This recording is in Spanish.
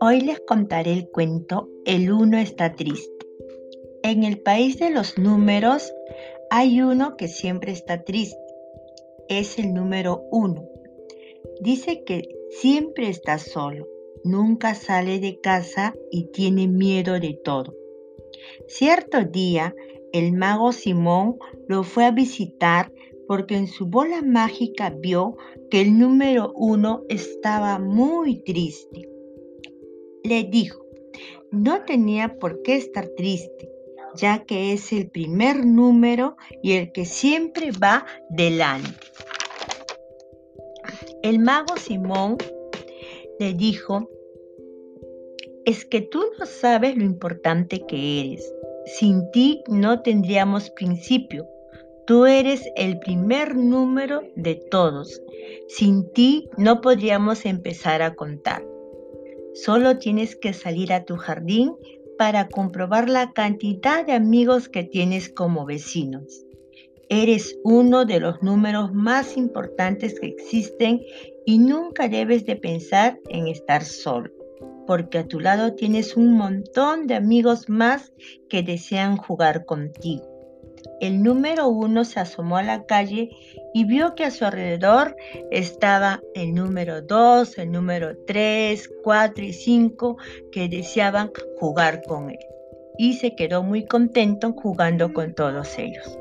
Hoy les contaré el cuento El uno está triste. En el país de los números hay uno que siempre está triste. Es el número uno. Dice que siempre está solo, nunca sale de casa y tiene miedo de todo. Cierto día, el mago Simón lo fue a visitar porque en su bola mágica vio que el número uno estaba muy triste le dijo, no tenía por qué estar triste, ya que es el primer número y el que siempre va delante. El mago Simón le dijo, es que tú no sabes lo importante que eres. Sin ti no tendríamos principio. Tú eres el primer número de todos. Sin ti no podríamos empezar a contar. Solo tienes que salir a tu jardín para comprobar la cantidad de amigos que tienes como vecinos. Eres uno de los números más importantes que existen y nunca debes de pensar en estar solo, porque a tu lado tienes un montón de amigos más que desean jugar contigo. El número uno se asomó a la calle y vio que a su alrededor estaba el número dos, el número tres, cuatro y cinco que deseaban jugar con él. Y se quedó muy contento jugando con todos ellos.